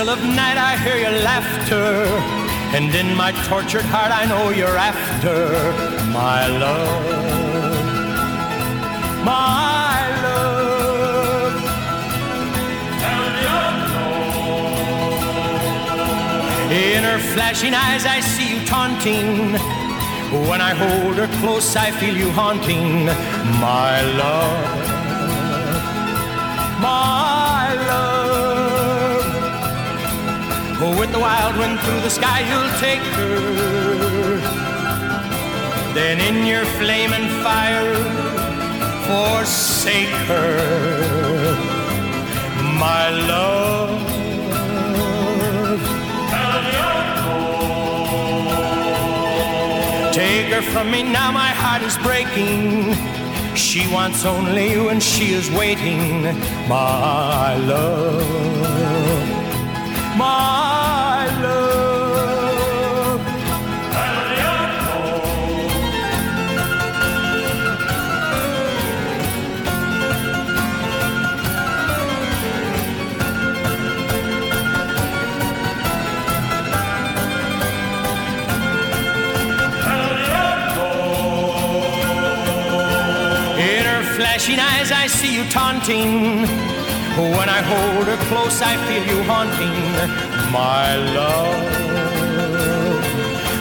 Still of night I hear your laughter, and in my tortured heart I know you're after my love, my love. In her flashing eyes I see you taunting. When I hold her close I feel you haunting my love, my With the wild wind through the sky, you'll take her. Then in your flame and fire, forsake her, my love. Take her from me now, my heart is breaking. She wants only you, and she is waiting, my love my flashing eyes, I see you taunting when I hold her close, I feel you haunting my love,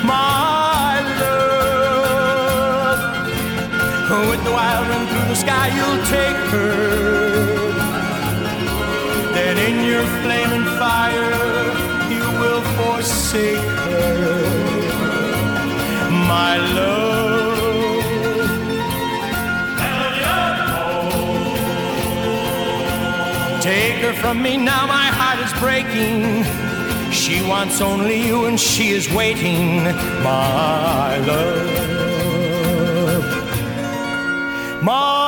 my love. With the wild wind through the sky, you'll take her. Then in your flaming fire, you will forsake her, my love. Take her from me now, my heart is breaking. She wants only you and she is waiting, my love. My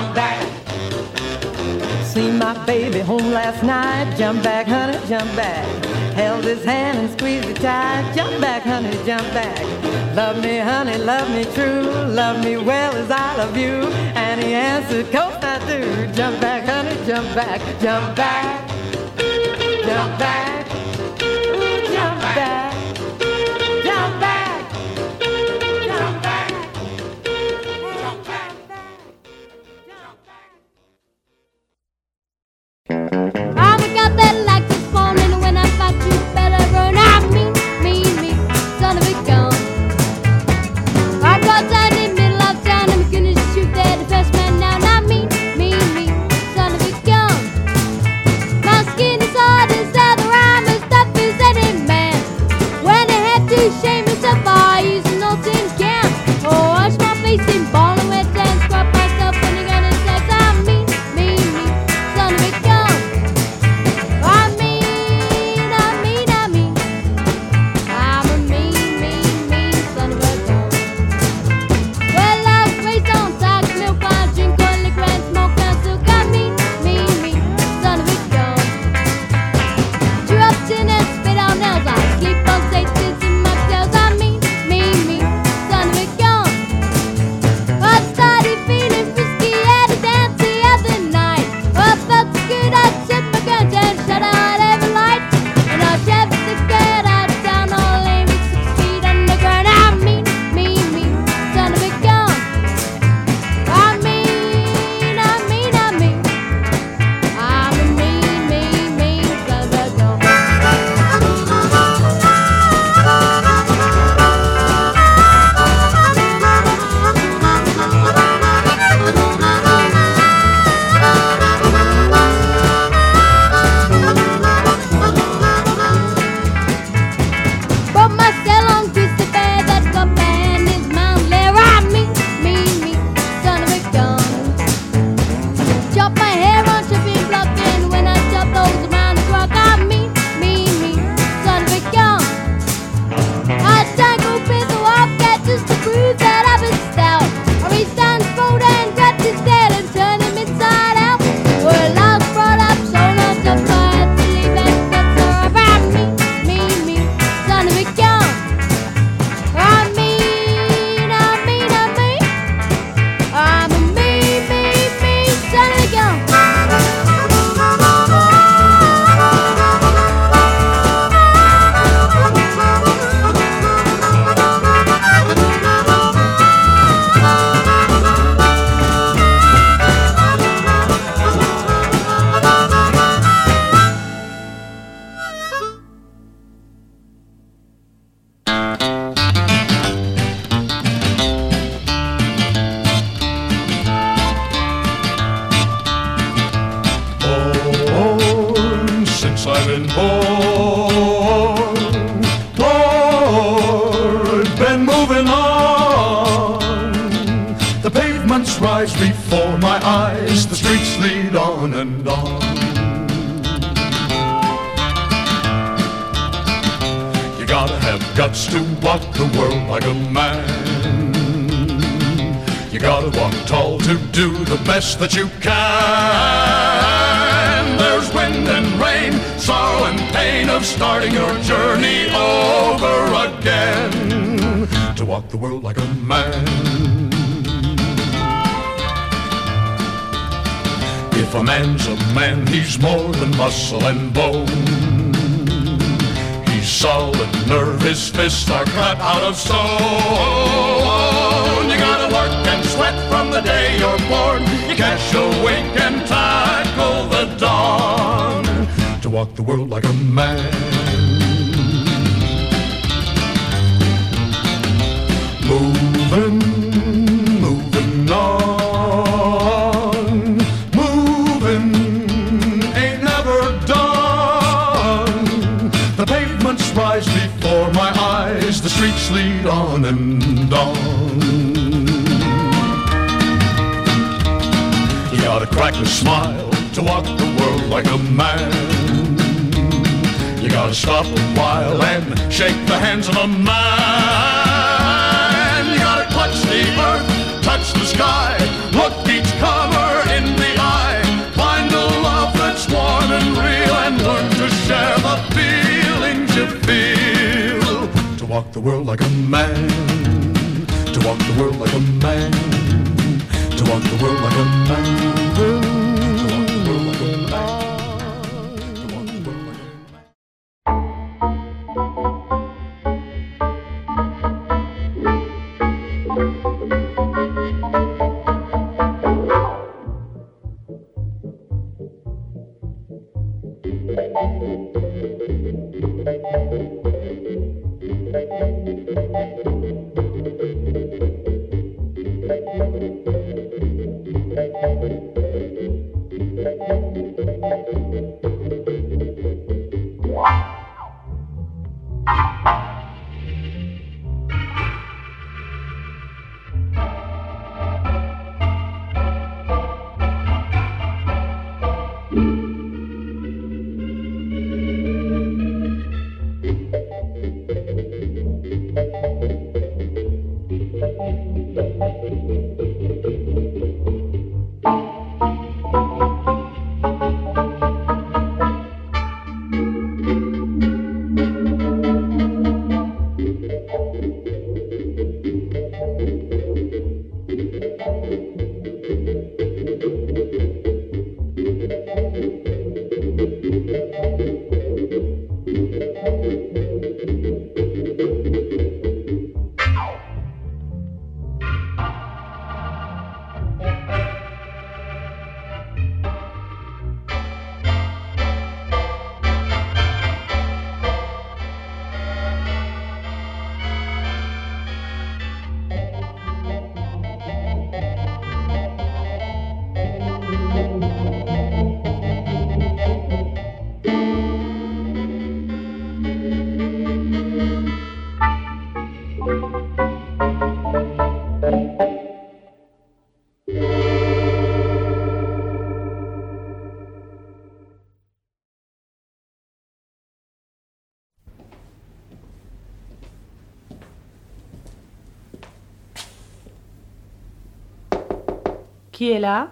come back. My baby home last night. Jump back, honey, jump back. Held his hand and squeezed it tight. Jump back, honey, jump back. Love me, honey, love me true. Love me well as I love you. And he answered, course I do. Jump back, honey, jump back, jump back, jump back. gotta stop a while and shake the hands of a man. You gotta clutch the earth, touch the sky, look each cover in the eye. Find a love that's warm and real and learn to share the feelings you feel. To walk the world like a man, to walk the world like a man, to walk the world like a man. qui est là,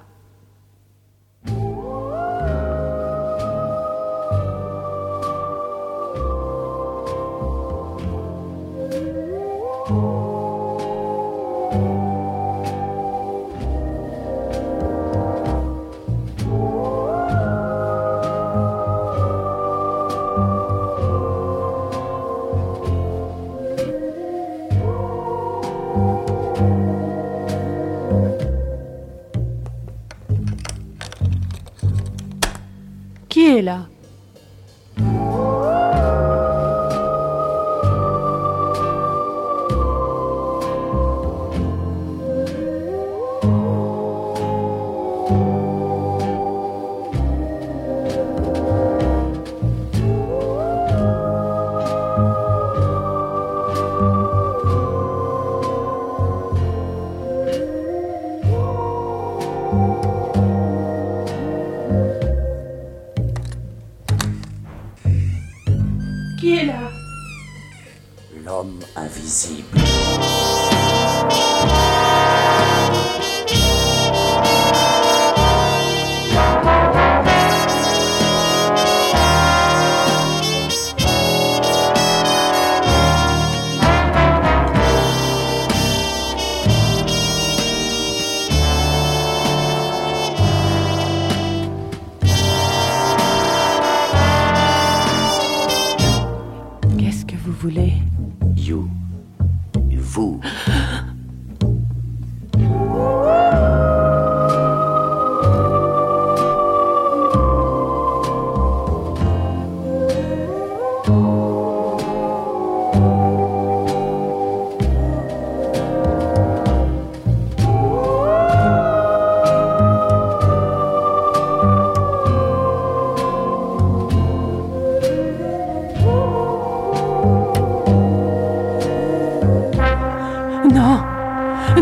Non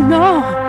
Non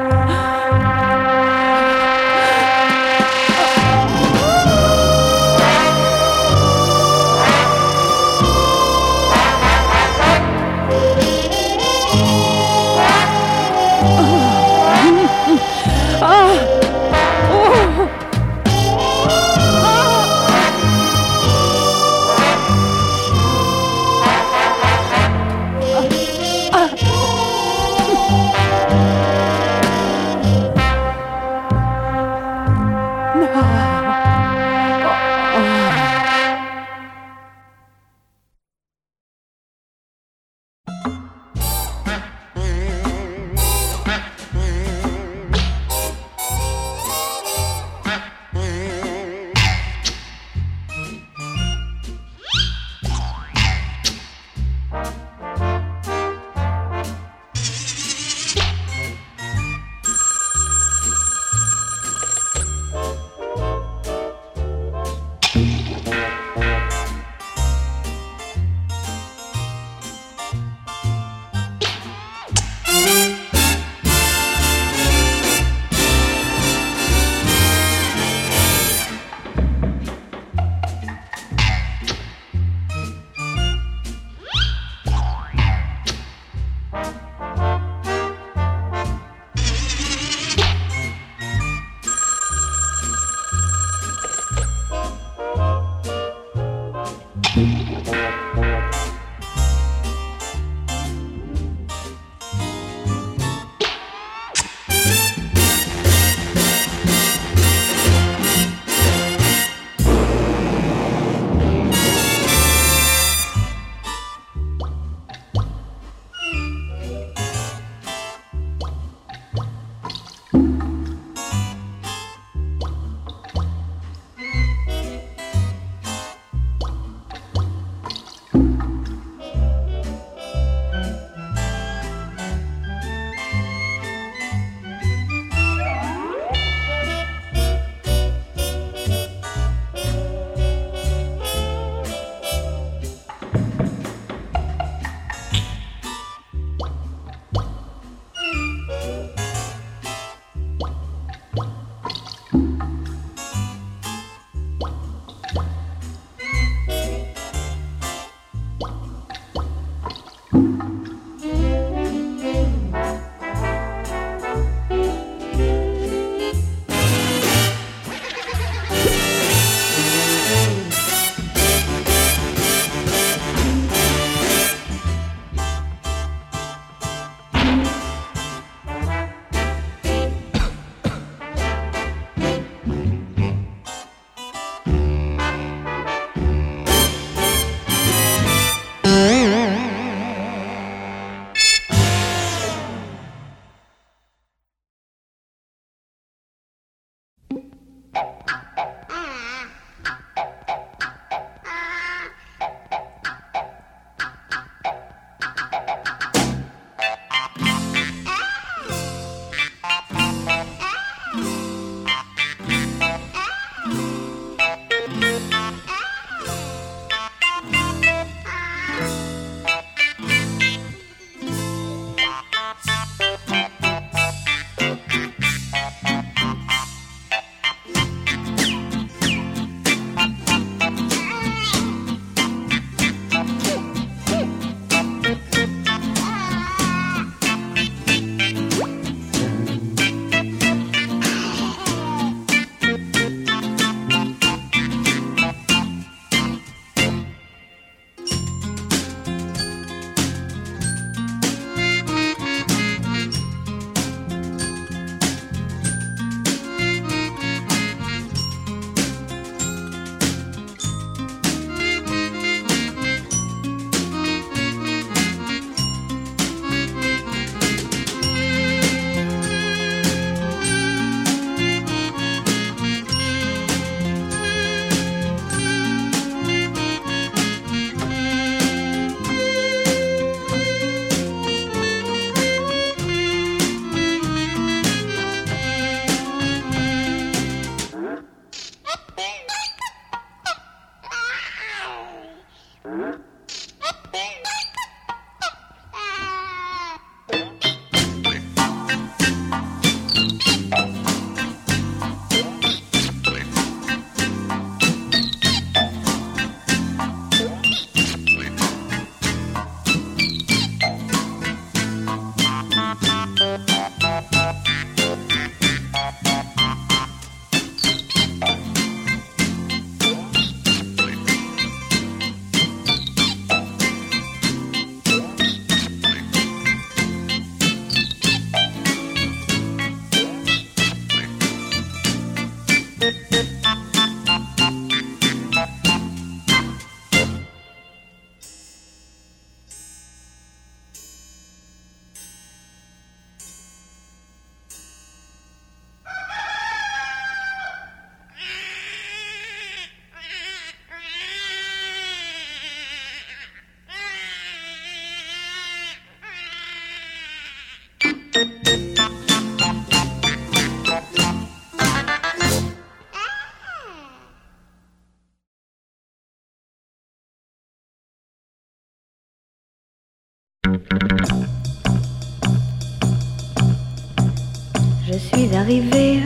Je suis arrivée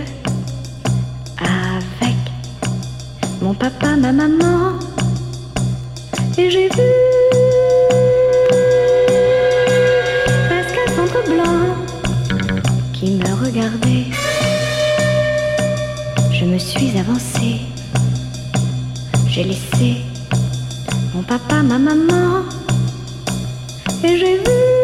avec mon papa, ma maman, et j'ai vu Pascal Centre Blanc qui me regardait. Je me suis avancée, j'ai laissé mon papa, ma maman, et j'ai vu.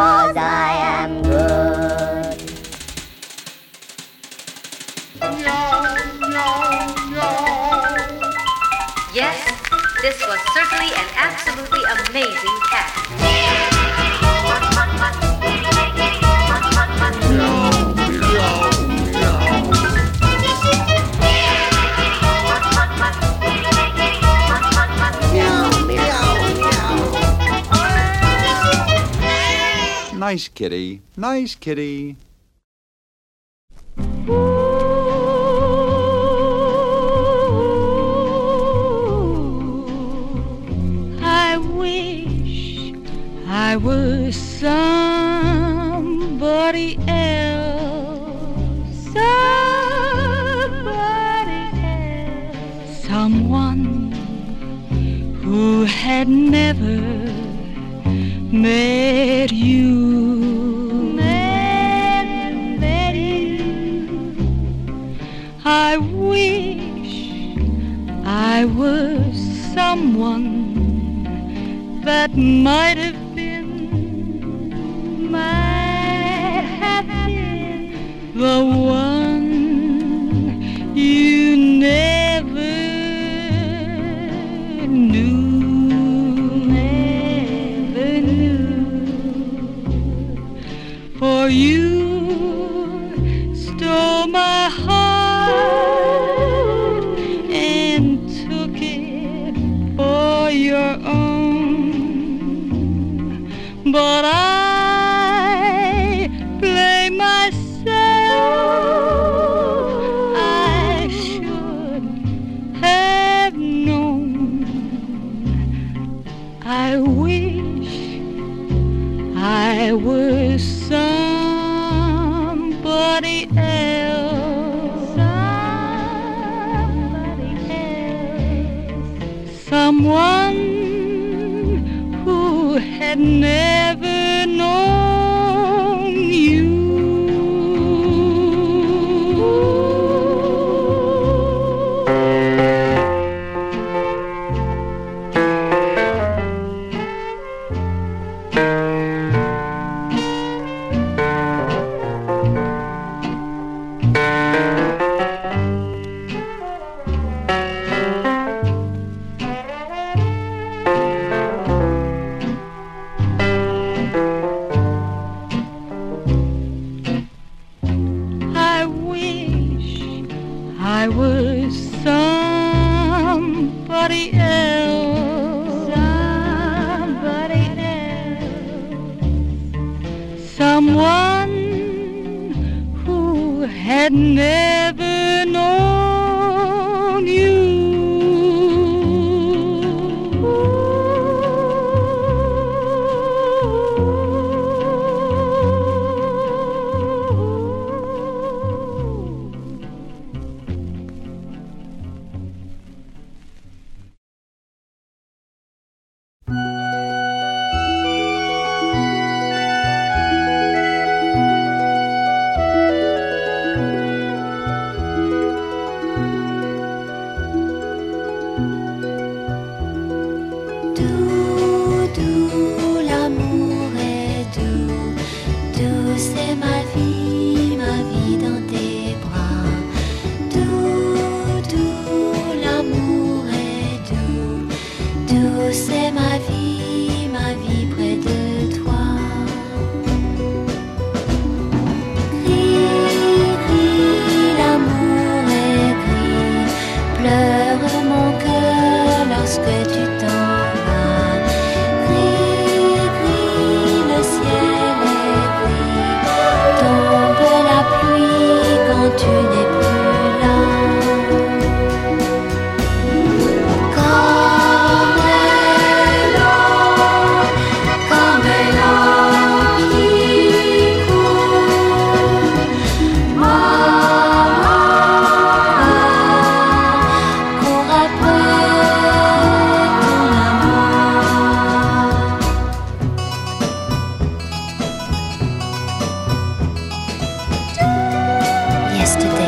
Rosa. Nice kitty, nice kitty. I wish I was somebody else. Somebody else. Someone who had never met you. I was someone that might have been, might have been the one. yesterday.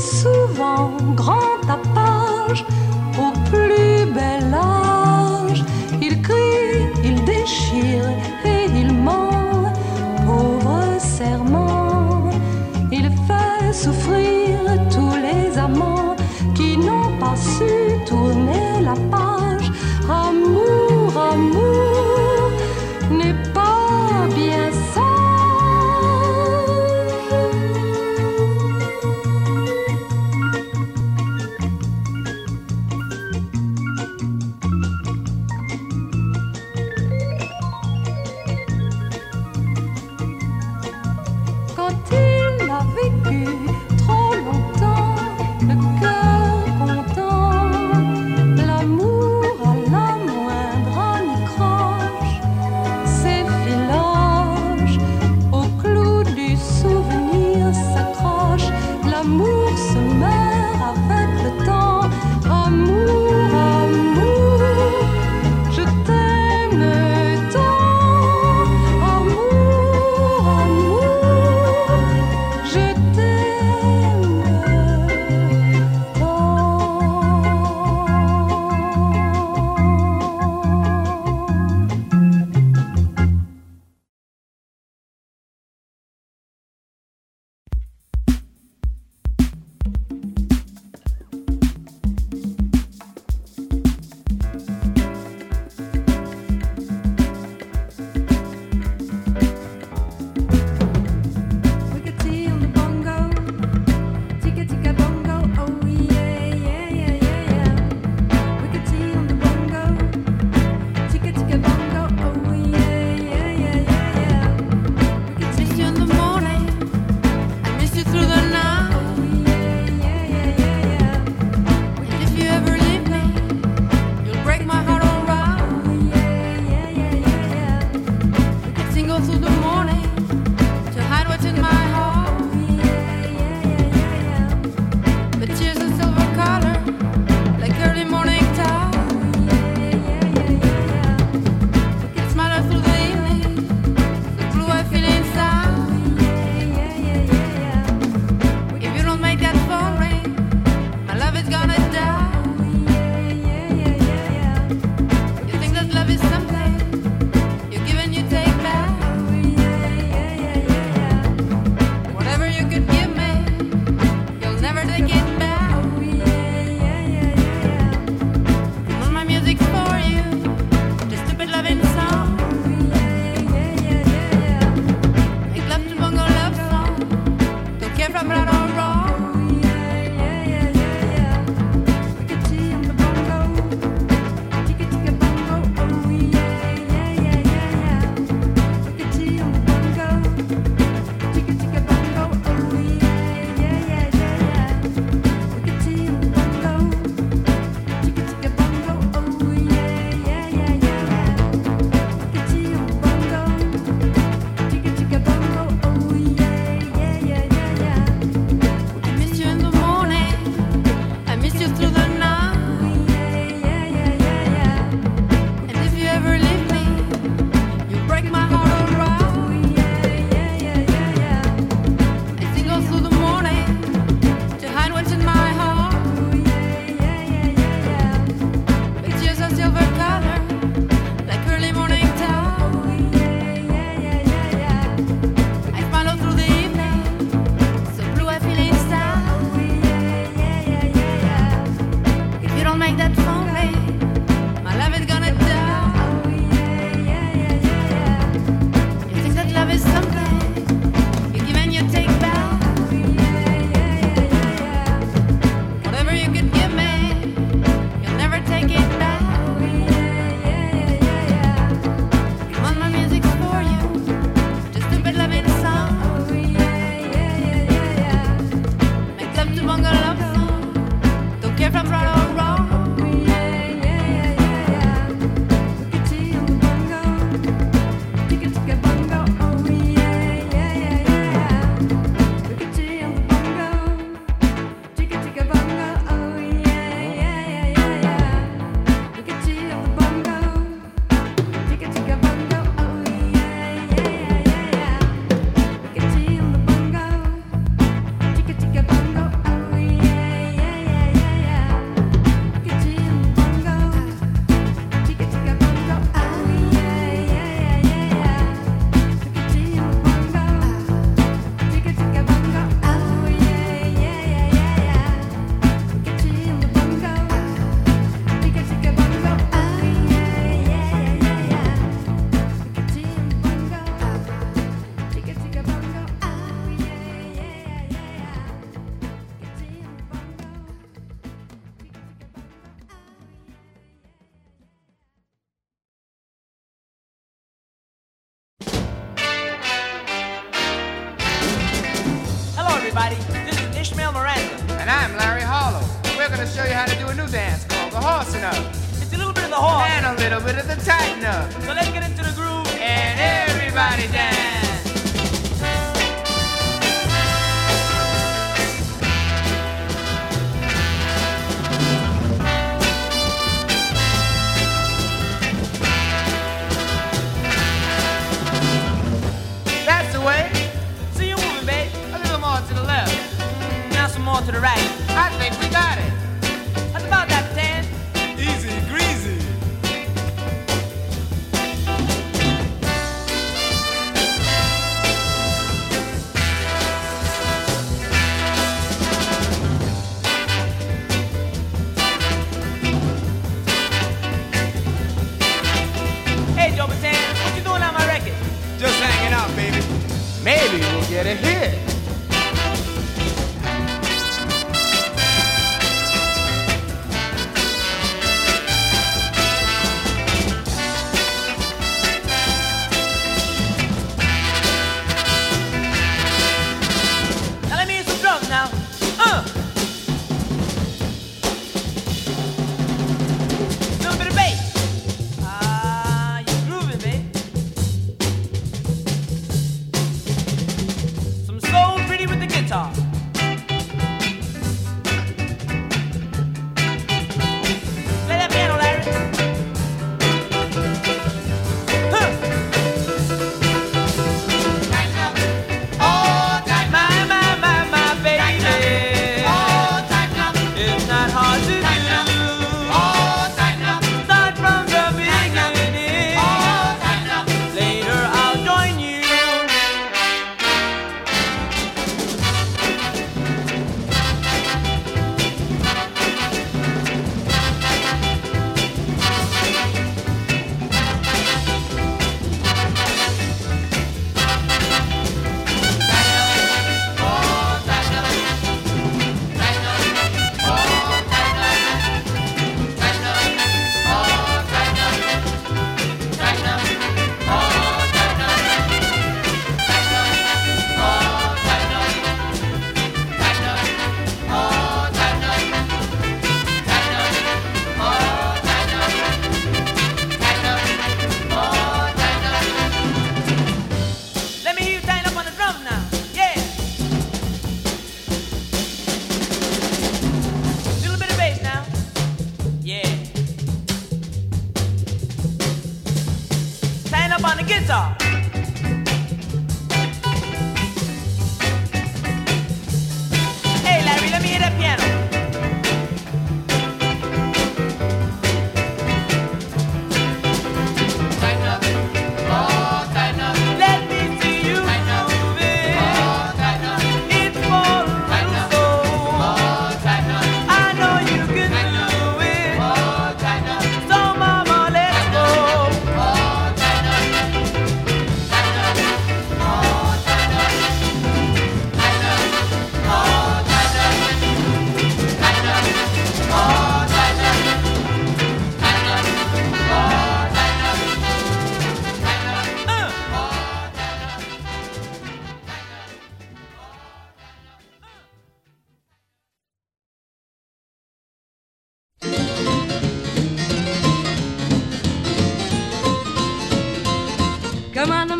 Souvent grand tapage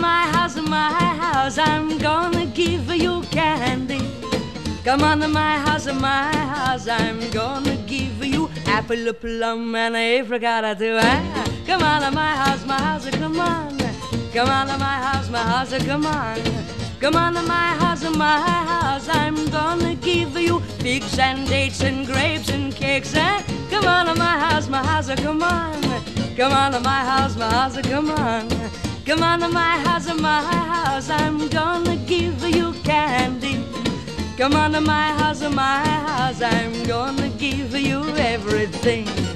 my house, my house, I'm gonna give you candy. Come on to my house, my house, I'm gonna give you apple, plum, and a apricot too. Ah, Come on to my house, my house, come on. Come on to my house, my house, come on. Come on to my house, my house, I'm gonna give you figs and dates and grapes and cakes. Ah, Come on to my house, my house, come on. Come on to my house, my house, come on. Come on to my house, my house, I'm gonna give you candy. Come on to my house, my house, I'm gonna give you everything.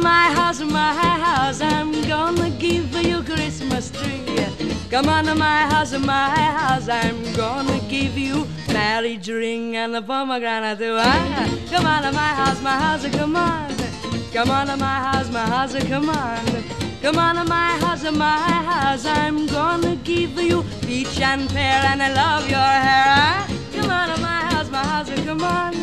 My house, my house. I'm gonna give you Christmas tree. Come on to my house, my house. I'm gonna give you marriage ring and a pomegranate. Ah, come on to my house, my house. Come on. Come on to my house, my house. Come on. Come on to my house, my house. I'm gonna give you peach and pear, and I love your hair. Ah, come on to my house, my house. Come on.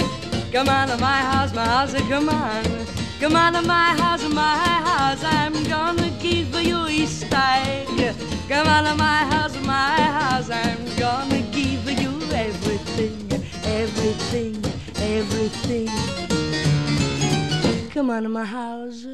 Come on to my house, my house. Come on. Come on to my house, my house. I'm gonna give you Easter egg. Come on to my house, my house. I'm gonna give you everything, everything, everything. Come on to my house.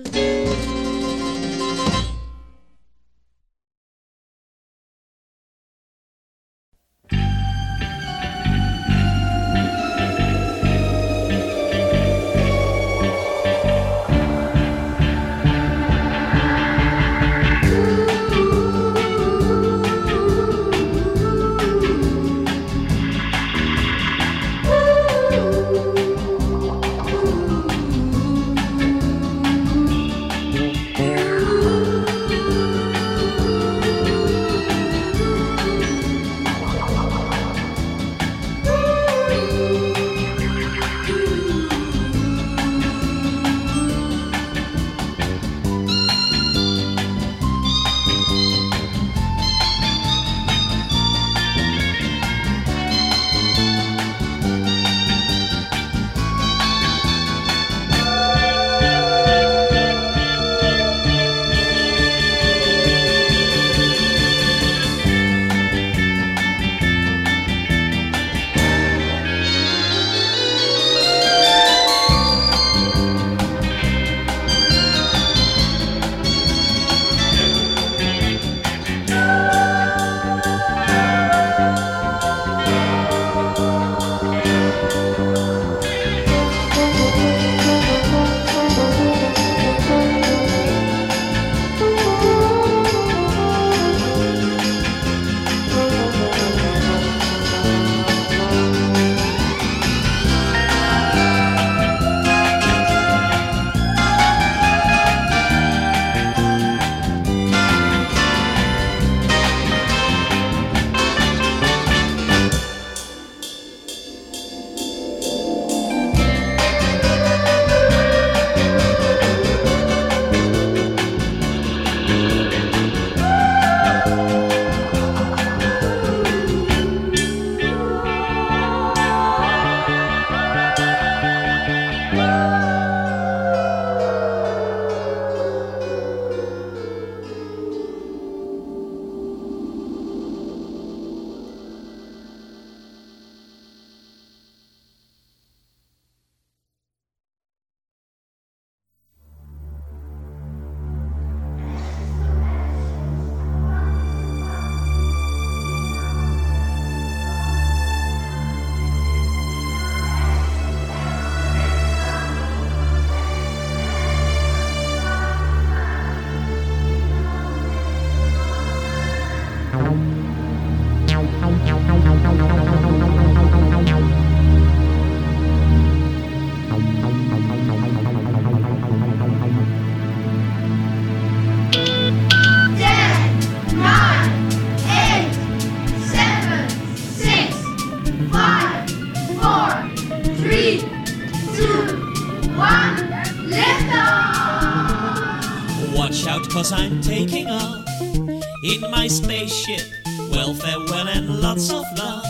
My spaceship. Well, farewell and lots of love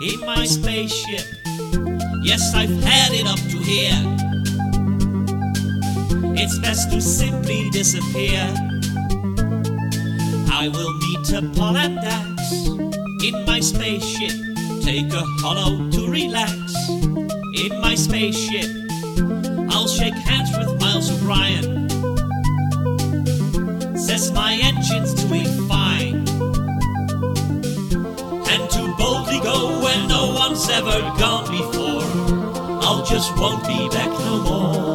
in my spaceship. Yes, I've had it up to here. It's best to simply disappear. I will meet Paul and in my spaceship. Take a hollow to relax in my spaceship. I'll shake hands with Miles O'Brien. Says my engine's doing no one's ever gone before. I'll just won't be back no more.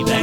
Just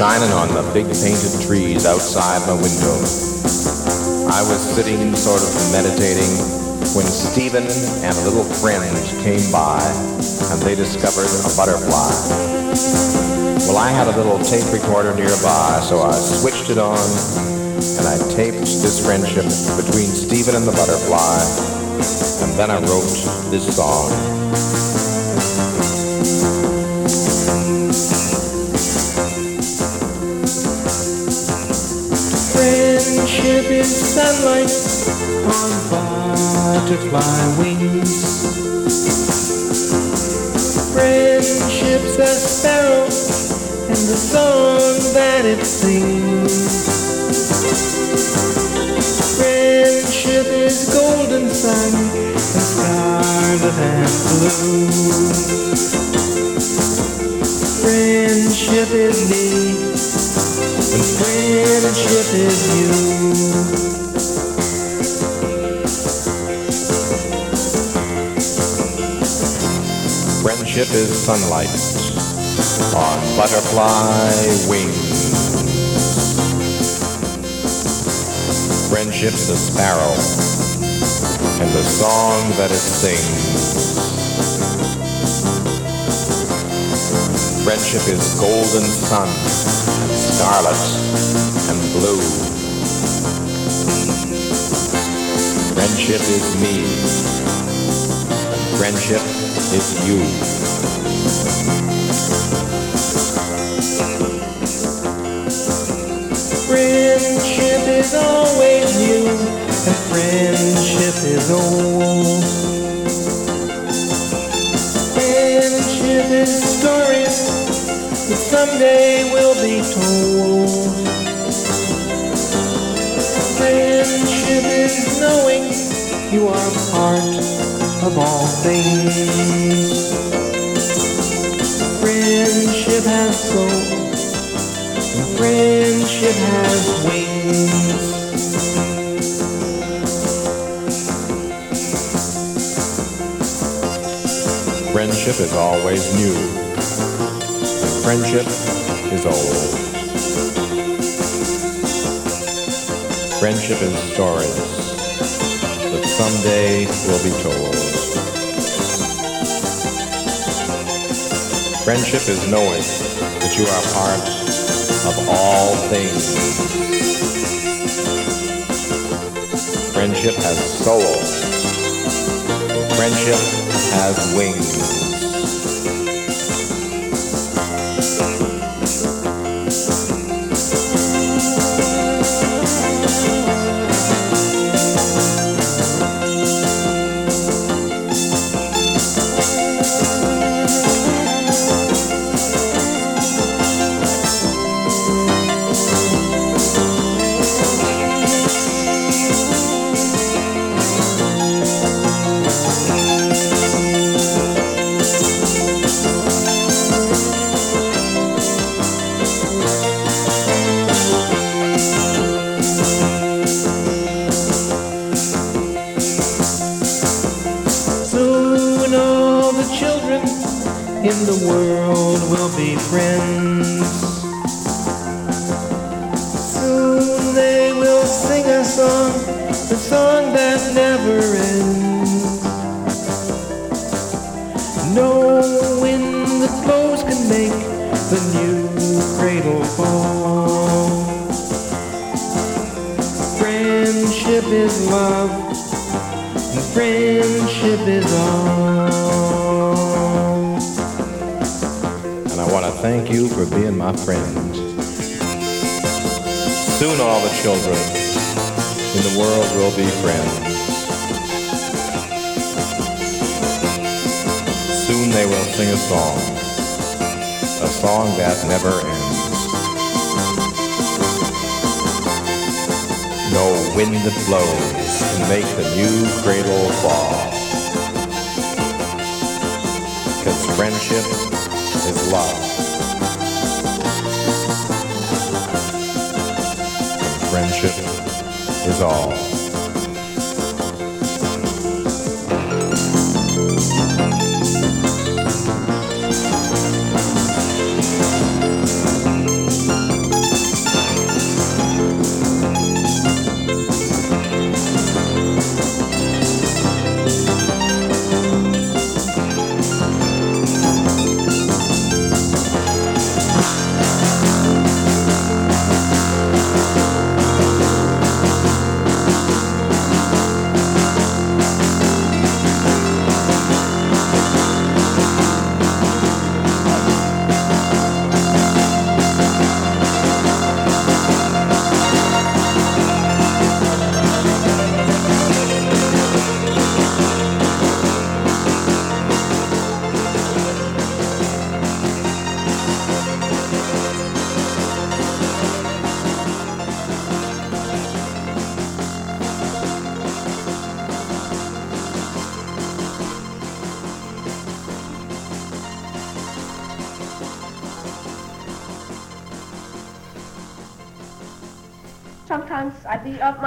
shining on the big painted trees outside my window. I was sitting sort of meditating when Stephen and a little friend came by and they discovered a butterfly. Well, I had a little tape recorder nearby, so I switched it on and I taped this friendship between Stephen and the butterfly, and then I wrote this song. Sunlight on butterfly wings. Friendship's a sparrow and the song that it sings. Friendship is golden sun and scarlet and blue. Friendship is me and friendship is you. Friendship is sunlight on butterfly wings. Friendship's the sparrow and the song that it sings. Friendship is golden sun scarlet and blue. Friendship is me. Friendship is you. Friendship is always new and friendship is old. Friendship is stories that someday will be told. Friendship is knowing you are part of all things. Friendship has soul. and Friendship has wings. Friendship is always new. Friendship is old. Friendship is stories that someday will be told. Friendship is knowing that you are part of all things. Friendship has soul. Friendship has wings.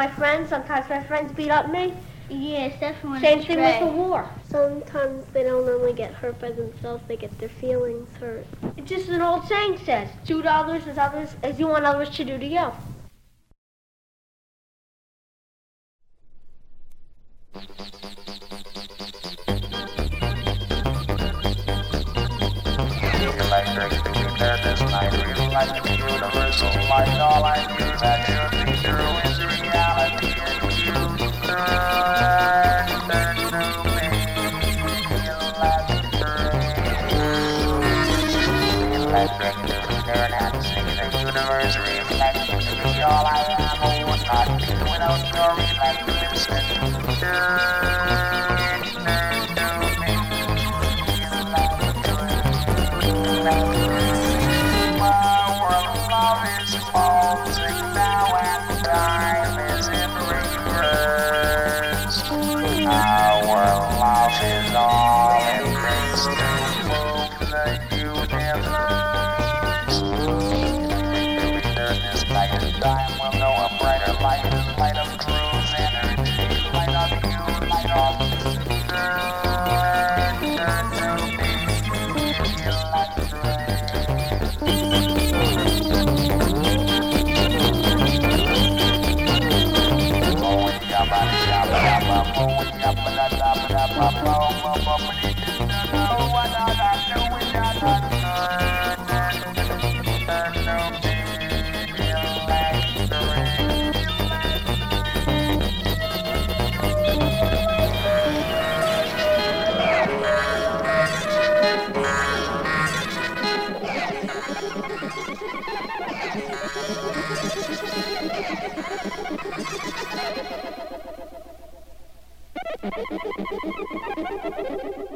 My friends, sometimes my friends beat up me. Yes, that's when Same thing red. with the war. Sometimes they don't only get hurt by themselves, they get their feelings hurt. It's just an old saying says, do to others as others as you want others to do to you. Thank you.